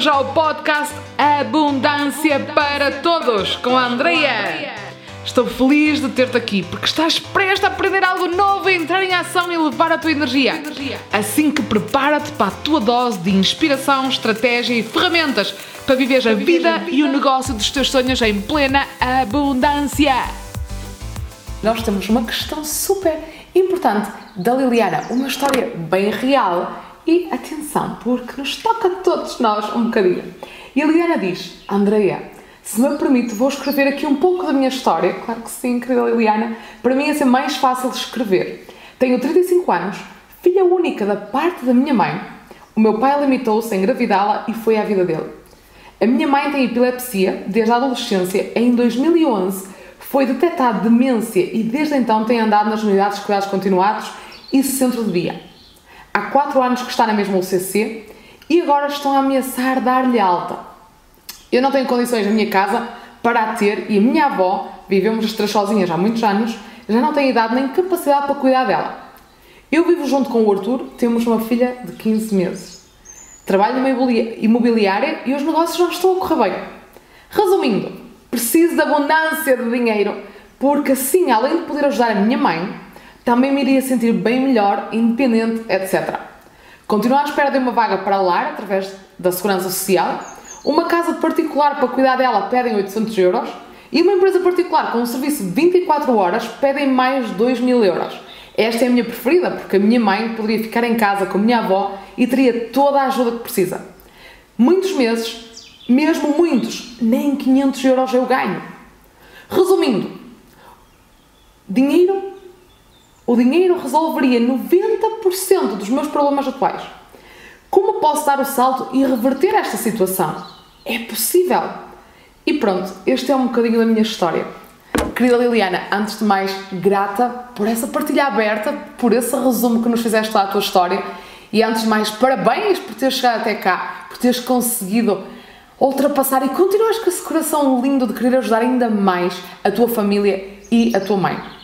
bem-vindos ao podcast Abundância para Todos com a Andrea. Estou feliz de ter-te aqui porque estás prestes a aprender algo novo, a entrar em ação e levar a tua energia. Assim que prepara-te para a tua dose de inspiração, estratégia e ferramentas para viveres a vida e o negócio dos teus sonhos em plena abundância. Nós temos uma questão super importante da Liliana, uma história bem real e atenção, porque nos toca a todos nós um bocadinho. E a Liliana diz: Andreia, se me permite, vou escrever aqui um pouco da minha história. Claro que sim, querida Liliana. Para mim ia ser mais fácil de escrever. Tenho 35 anos, filha única da parte da minha mãe. O meu pai limitou-se a engravidá-la e foi à vida dele. A minha mãe tem epilepsia desde a adolescência. Em 2011 foi detectada demência e desde então tem andado nas unidades de cuidados continuados e centro de dia. Há 4 anos que está na mesma UCC e agora estão a ameaçar dar-lhe alta. Eu não tenho condições na minha casa para a ter e a minha avó, vivemos as três sozinhas há muitos anos, já não tem idade nem capacidade para cuidar dela. Eu vivo junto com o Arthur, temos uma filha de 15 meses. Trabalho numa imobiliária e os negócios não estão a correr bem. Resumindo, preciso de abundância de dinheiro, porque assim, além de poder ajudar a minha mãe, também me iria sentir bem melhor, independente, etc. Continuo à espera de uma vaga para lar através da Segurança Social. Uma casa particular para cuidar dela pedem 800 euros e uma empresa particular com um serviço de 24 horas pedem mais 2 mil euros. Esta é a minha preferida porque a minha mãe poderia ficar em casa com a minha avó e teria toda a ajuda que precisa. Muitos meses, mesmo muitos, nem 500 euros eu ganho. Resumindo, dinheiro o dinheiro resolveria 90% dos meus problemas atuais. Como posso dar o salto e reverter esta situação? É possível! E pronto, este é um bocadinho da minha história. Querida Liliana, antes de mais, grata por essa partilha aberta, por esse resumo que nos fizeste lá a tua história. E antes de mais, parabéns por teres chegado até cá, por teres conseguido ultrapassar e continuas com esse coração lindo de querer ajudar ainda mais a tua família e a tua mãe.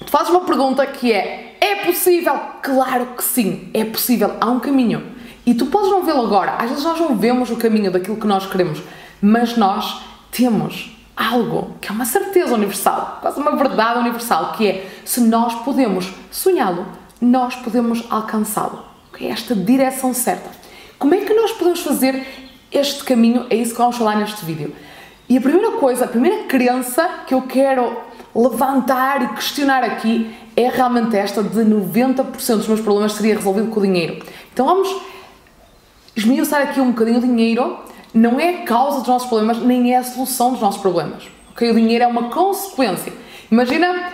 Tu fazes uma pergunta que é: é possível? Claro que sim, é possível, há um caminho. E tu podes não vê-lo agora, às vezes nós não vemos o caminho daquilo que nós queremos, mas nós temos algo que é uma certeza universal, quase uma verdade universal, que é se nós podemos sonhá-lo, nós podemos alcançá-lo. É esta direção certa. Como é que nós podemos fazer este caminho? É isso que vamos falar neste vídeo. E a primeira coisa, a primeira crença que eu quero levantar e questionar aqui é realmente esta de 90% dos meus problemas seria resolvido com o dinheiro. Então vamos esmiuçar aqui um bocadinho o dinheiro não é a causa dos nossos problemas, nem é a solução dos nossos problemas. Okay? O dinheiro é uma consequência. Imagina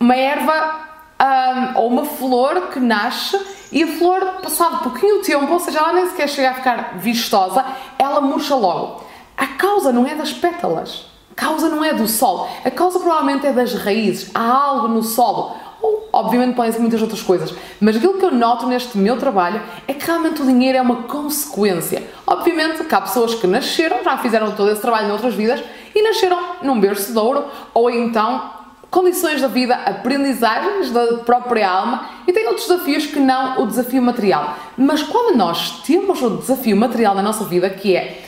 uma erva um, ou uma flor que nasce e a flor, passado pouquinho tempo, ou seja, ela nem sequer chega a ficar vistosa, ela murcha logo. A causa não é das pétalas, causa não é do sol, a causa provavelmente é das raízes. Há algo no solo. Ou, obviamente, podem ser muitas outras coisas, mas aquilo que eu noto neste meu trabalho é que realmente o dinheiro é uma consequência. Obviamente que há pessoas que nasceram, já fizeram todo esse trabalho noutras vidas e nasceram num berço de ouro, ou então condições da vida, aprendizagens da própria alma e tem outros desafios que não o desafio material. Mas quando nós temos o desafio material na nossa vida, que é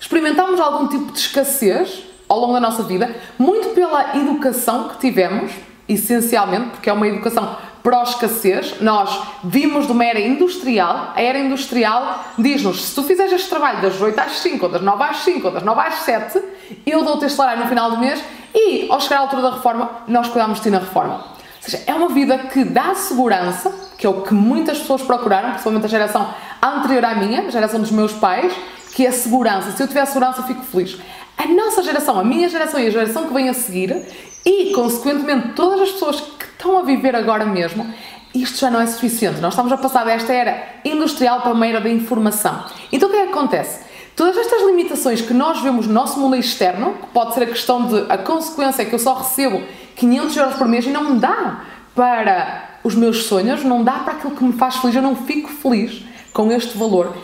experimentarmos algum tipo de escassez, ao longo da nossa vida, muito pela educação que tivemos, essencialmente, porque é uma educação pró-escassez. Nós vimos de uma era industrial, a era industrial diz-nos: se tu fizeres este trabalho das 8 às 5, ou das 9 às 5, ou das 9 às 7, eu dou-te este salário no final do mês e, ao chegar à altura da reforma, nós cuidamos de ti na reforma. Ou seja, é uma vida que dá segurança, que é o que muitas pessoas procuraram, principalmente a geração anterior à minha, a geração dos meus pais, que é segurança. Se eu tiver segurança, eu fico feliz a nossa geração, a minha geração e a geração que vem a seguir, e consequentemente todas as pessoas que estão a viver agora mesmo, isto já não é suficiente. Nós estamos a passar desta era industrial para uma era da informação. Então o que é que acontece? Todas estas limitações que nós vemos no nosso mundo externo, que pode ser a questão de a consequência é que eu só recebo 500 euros por mês e não me dá para os meus sonhos, não dá para aquilo que me faz feliz, eu não fico feliz com este valor.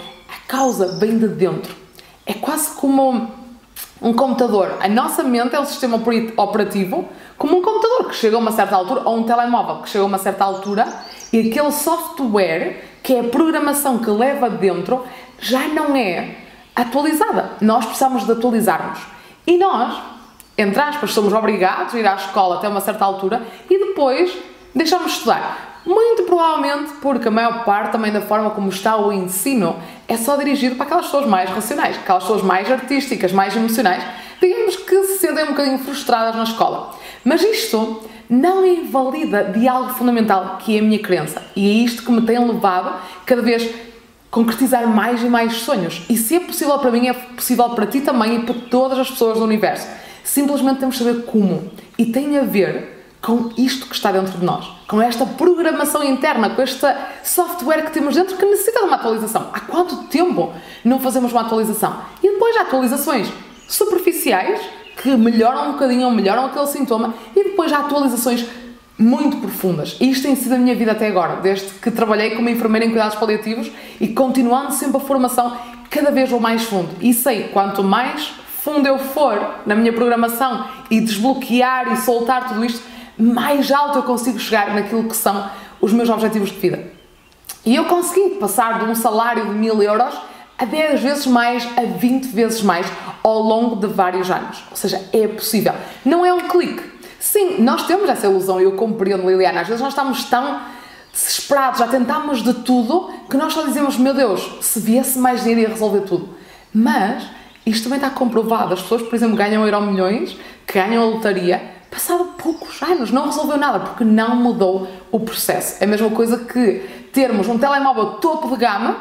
Causa vem de dentro. É quase como um computador, a nossa mente é um sistema operativo como um computador que chega a uma certa altura, ou um telemóvel que chega a uma certa altura, e aquele software, que é a programação que leva dentro, já não é atualizada. Nós precisamos de atualizar-nos. E nós, entre aspas, somos obrigados a ir à escola até uma certa altura e depois deixamos de estudar. Muito provavelmente porque a maior parte também da forma como está o ensino é só dirigido para aquelas pessoas mais racionais, aquelas pessoas mais artísticas, mais emocionais, digamos que se sentem um bocadinho frustradas na escola. Mas isto não invalida de algo fundamental que é a minha crença e é isto que me tem levado cada vez concretizar mais e mais sonhos. E se é possível para mim, é possível para ti também e para todas as pessoas do universo. Simplesmente temos de saber como. E tem a ver com isto que está dentro de nós, com esta programação interna, com este software que temos dentro que necessita de uma atualização. Há quanto tempo não fazemos uma atualização? E depois há atualizações superficiais que melhoram um bocadinho ou melhoram aquele sintoma e depois há atualizações muito profundas. E isto tem sido a minha vida até agora, desde que trabalhei como enfermeira em cuidados paliativos e continuando sempre a formação cada vez vou mais fundo. E sei quanto mais fundo eu for na minha programação e desbloquear e soltar tudo isto, mais alto eu consigo chegar naquilo que são os meus objetivos de vida. E eu consegui passar de um salário de mil euros a 10 vezes mais, a 20 vezes mais ao longo de vários anos. Ou seja, é possível. Não é um clique. Sim, nós temos essa ilusão, eu compreendo, Liliana. Às vezes nós estamos tão desesperados, já tentámos de tudo, que nós só dizemos: Meu Deus, se viesse mais dinheiro ia resolver tudo. Mas isto também está comprovado. As pessoas, por exemplo, ganham euro milhões, que ganham a lotaria, passado poucos anos, não resolveu nada porque não mudou o processo. É a mesma coisa que termos um telemóvel topo de gama,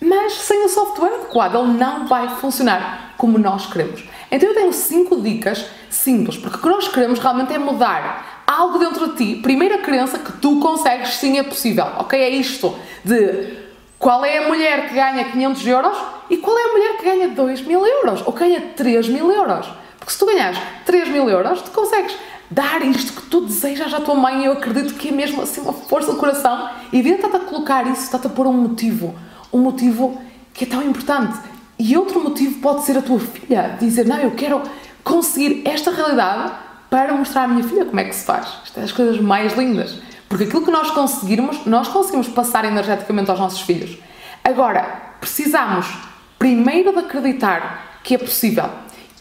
mas sem o software adequado, ele não vai funcionar como nós queremos. Então eu tenho cinco dicas simples, porque o que nós queremos realmente é mudar algo dentro de ti. Primeira crença que tu consegues, sim, é possível, ok? É isto de qual é a mulher que ganha 500 euros e qual é a mulher que ganha 2 mil euros ou ganha 3 mil euros. Porque se tu ganhas 3 mil euros, tu consegues dar isto que tu desejas à tua mãe. Eu acredito que é mesmo assim uma força do coração. E vida está-te a colocar isso, está-te a pôr um motivo. Um motivo que é tão importante. E outro motivo pode ser a tua filha. Dizer, não, eu quero conseguir esta realidade para mostrar à minha filha como é que se faz. Isto é das coisas mais lindas. Porque aquilo que nós conseguirmos, nós conseguimos passar energeticamente aos nossos filhos. Agora, precisamos primeiro de acreditar que é possível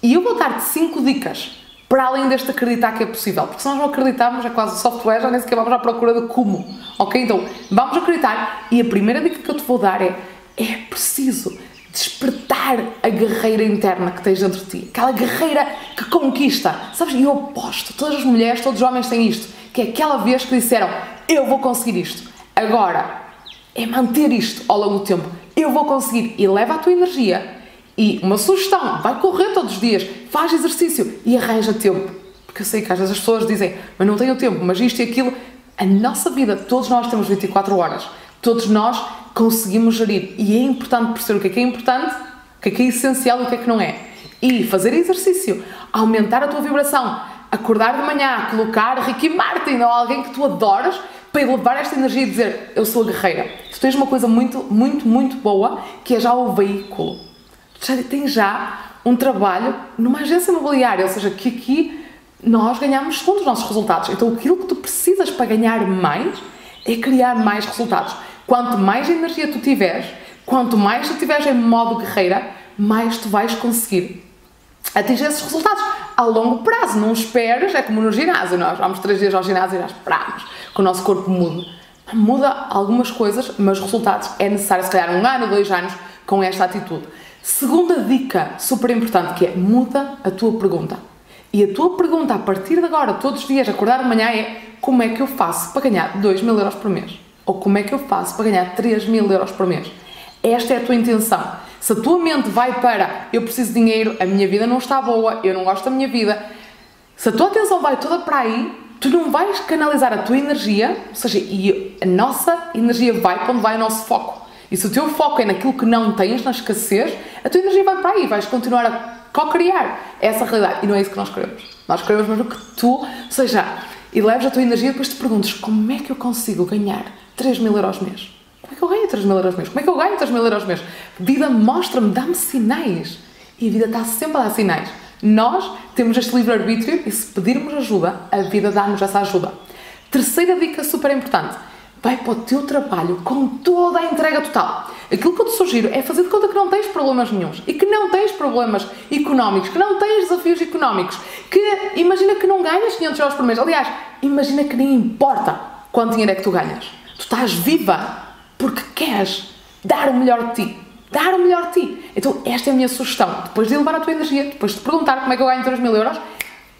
e eu vou dar-te 5 dicas para além deste acreditar que é possível, porque se nós não acreditarmos, é quase software, já nem sequer vamos à procura de como, ok? Então, vamos acreditar e a primeira dica que eu te vou dar é, é preciso despertar a guerreira interna que tens dentro de ti, aquela guerreira que conquista, sabes? E eu aposto, todas as mulheres, todos os homens têm isto, que é aquela vez que disseram, eu vou conseguir isto, agora é manter isto ao longo do tempo, eu vou conseguir, e leva a tua energia e uma sugestão, vai correr todos os dias, faz exercício e arranja tempo. Porque eu sei que às vezes as pessoas dizem, mas não tenho tempo, mas isto e aquilo. A nossa vida, todos nós temos 24 horas, todos nós conseguimos gerir. E é importante perceber o que é que é importante, o que é que é essencial e o que é que não é. E fazer exercício, aumentar a tua vibração, acordar de manhã, colocar Ricky Martin ou alguém que tu adoras para elevar esta energia e dizer eu sou a guerreira. Tu tens uma coisa muito, muito, muito boa que é já o veículo já tem já um trabalho numa agência imobiliária, ou seja, que aqui nós ganhamos segundo os nossos resultados. Então aquilo que tu precisas para ganhar mais é criar mais resultados. Quanto mais energia tu tiveres, quanto mais tu estiveres em modo guerreira, mais tu vais conseguir atingir esses resultados a longo prazo. Não esperes, é como no ginásio, nós vamos três dias ao ginásio e nós esperamos que o nosso corpo mude. Muda algumas coisas, mas resultados é necessário, se calhar, um ano, dois anos com esta atitude. Segunda dica super importante que é muda a tua pergunta. E a tua pergunta a partir de agora, todos os dias, acordar de manhã é como é que eu faço para ganhar 2 mil euros por mês? Ou como é que eu faço para ganhar 3 mil euros por mês? Esta é a tua intenção. Se a tua mente vai para eu preciso de dinheiro, a minha vida não está boa, eu não gosto da minha vida, se a tua atenção vai toda para aí, tu não vais canalizar a tua energia, ou seja, e a nossa energia vai para onde vai o nosso foco. E se o teu foco é naquilo que não tens, na escassez, a tua energia vai para aí, vais continuar a co-criar essa realidade. E não é isso que nós queremos. Nós queremos mesmo que tu, seja, eleves a tua energia e depois te perguntes como é que eu consigo ganhar 3 mil euros mês? Como é que eu ganho 3 mil euros mês? Como é que eu ganho 3 mil euros mês? Vida mostra-me, dá-me sinais. E a vida está sempre a dar sinais. Nós temos este livre-arbítrio e se pedirmos ajuda, a vida dá-nos essa ajuda. Terceira dica super importante vai para o teu trabalho com toda a entrega total. Aquilo que eu te sugiro é fazer de conta que não tens problemas nenhums e que não tens problemas económicos, que não tens desafios económicos, que imagina que não ganhas 500 euros por mês. Aliás, imagina que nem importa quanto dinheiro é que tu ganhas. Tu estás viva porque queres dar o melhor de ti. Dar o melhor de ti. Então, esta é a minha sugestão. Depois de elevar a tua energia, depois de te perguntar como é que eu ganho 3 mil euros,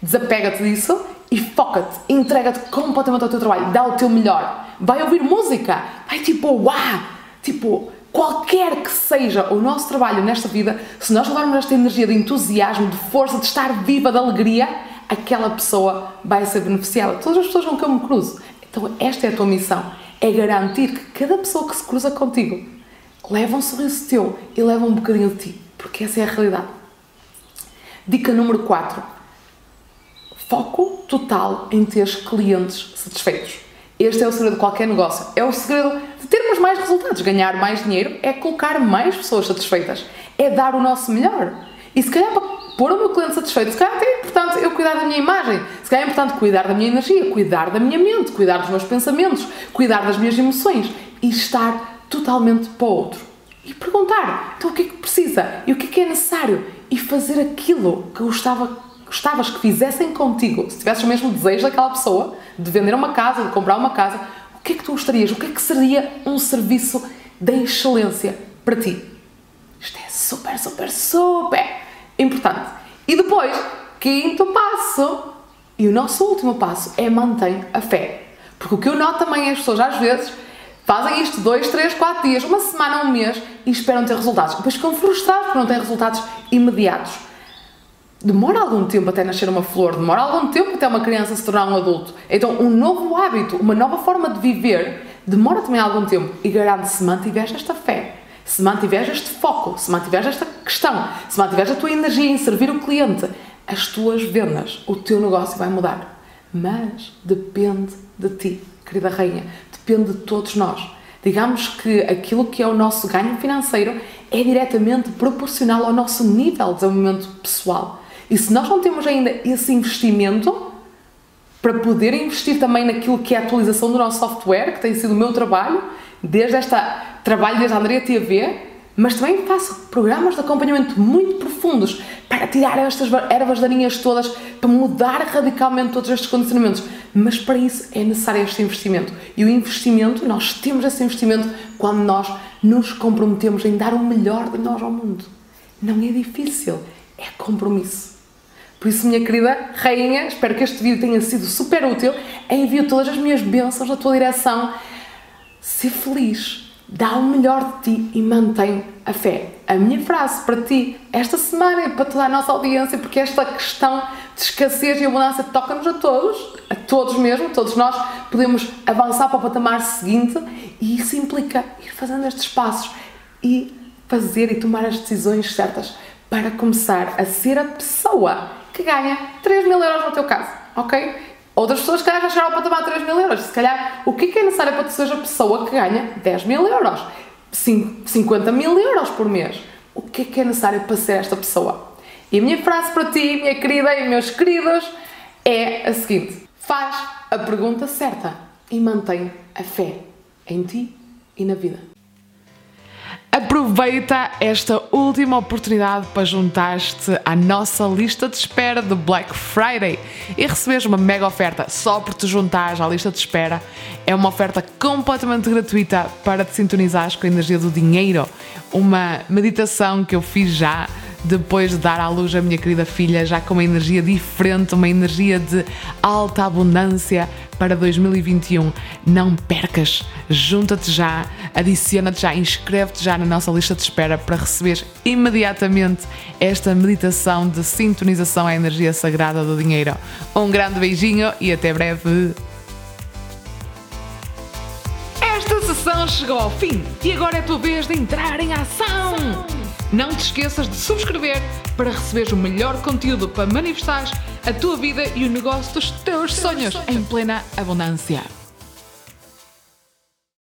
desapega-te disso e foca-te, entrega-te completamente ao teu trabalho, dá o teu melhor. Vai ouvir música, vai tipo, uau! Tipo, qualquer que seja o nosso trabalho nesta vida, se nós levarmos esta energia de entusiasmo, de força, de estar viva, de alegria, aquela pessoa vai ser beneficiada. Todas as pessoas com que eu me cruzo. Então, esta é a tua missão: é garantir que cada pessoa que se cruza contigo leva um sorriso teu e leva um bocadinho de ti, porque essa é a realidade. Dica número 4 Foco total em ter clientes satisfeitos. Este é o segredo de qualquer negócio. É o segredo de termos mais resultados. Ganhar mais dinheiro é colocar mais pessoas satisfeitas. É dar o nosso melhor. E se calhar para pôr o meu cliente satisfeito, se calhar é importante eu cuidar da minha imagem. Se calhar é importante cuidar da minha energia, cuidar da minha mente, cuidar dos meus pensamentos, cuidar das minhas emoções e estar totalmente para o outro. E perguntar, então o que é que precisa? E o que é que é necessário? E fazer aquilo que eu gostava gostavas que fizessem contigo, se tivesses o mesmo desejo daquela pessoa, de vender uma casa, de comprar uma casa, o que é que tu gostarias? O que é que seria um serviço da excelência para ti? Isto é super, super, super importante. E depois, quinto passo, e o nosso último passo é mantém a fé. Porque o que eu noto também é as pessoas às vezes fazem isto dois, três, quatro dias, uma semana, um mês e esperam ter resultados. Depois ficam frustrados porque não têm resultados imediatos demora algum tempo até nascer uma flor, demora algum tempo até uma criança se tornar um adulto. Então, um novo hábito, uma nova forma de viver, demora também algum tempo e garante se mantiveres esta fé, se mantiveres este foco, se mantiveres esta questão, se mantiveres a tua energia em servir o cliente, as tuas vendas, o teu negócio vai mudar. Mas depende de ti, querida rainha, depende de todos nós. Digamos que aquilo que é o nosso ganho financeiro é diretamente proporcional ao nosso nível de desenvolvimento pessoal. E se nós não temos ainda esse investimento para poder investir também naquilo que é a atualização do nosso software, que tem sido o meu trabalho, desde esta trabalho desde a Andrea TV, mas também faço programas de acompanhamento muito profundos para tirar estas ervas daninhas todas, para mudar radicalmente todos estes condicionamentos. Mas para isso é necessário este investimento. E o investimento, nós temos esse investimento quando nós nos comprometemos em dar o melhor de nós ao mundo. Não é difícil, é compromisso. Por isso, minha querida rainha, espero que este vídeo tenha sido super útil. Envio todas as minhas bênçãos na tua direção. Ser feliz, dá o melhor de ti e mantém a fé. A minha frase para ti esta semana é para toda a nossa audiência, porque esta questão de escassez e abundância toca-nos a todos, a todos mesmo, todos nós podemos avançar para o patamar seguinte e isso implica ir fazendo estes passos e fazer e tomar as decisões certas para começar a ser a pessoa que ganha 3 mil euros no teu caso, ok? Outras pessoas, que calhar, já chegaram ao patamar de 3 mil euros. Se calhar, o que é, que é necessário para que seja a pessoa que ganha 10 mil euros? 50 mil euros por mês. O que é que é necessário para ser esta pessoa? E a minha frase para ti, minha querida e meus queridos, é a seguinte: faz a pergunta certa e mantém a fé em ti e na vida. Aproveita esta última oportunidade para juntar-te à nossa lista de espera do Black Friday e receberes uma mega oferta só por te juntares à lista de espera. É uma oferta completamente gratuita para te sintonizares com a energia do dinheiro. Uma meditação que eu fiz já depois de dar à luz a minha querida filha, já com uma energia diferente, uma energia de alta abundância para 2021. Não percas, junta-te já, adiciona-te já, inscreve-te já na nossa lista de espera para receber imediatamente esta meditação de sintonização à energia sagrada do dinheiro. Um grande beijinho e até breve. Esta sessão chegou ao fim e agora é a tua vez de entrar em ação. Não te esqueças de subscrever para receberes o melhor conteúdo para manifestar a tua vida e o negócio dos teus sonhos em plena abundância.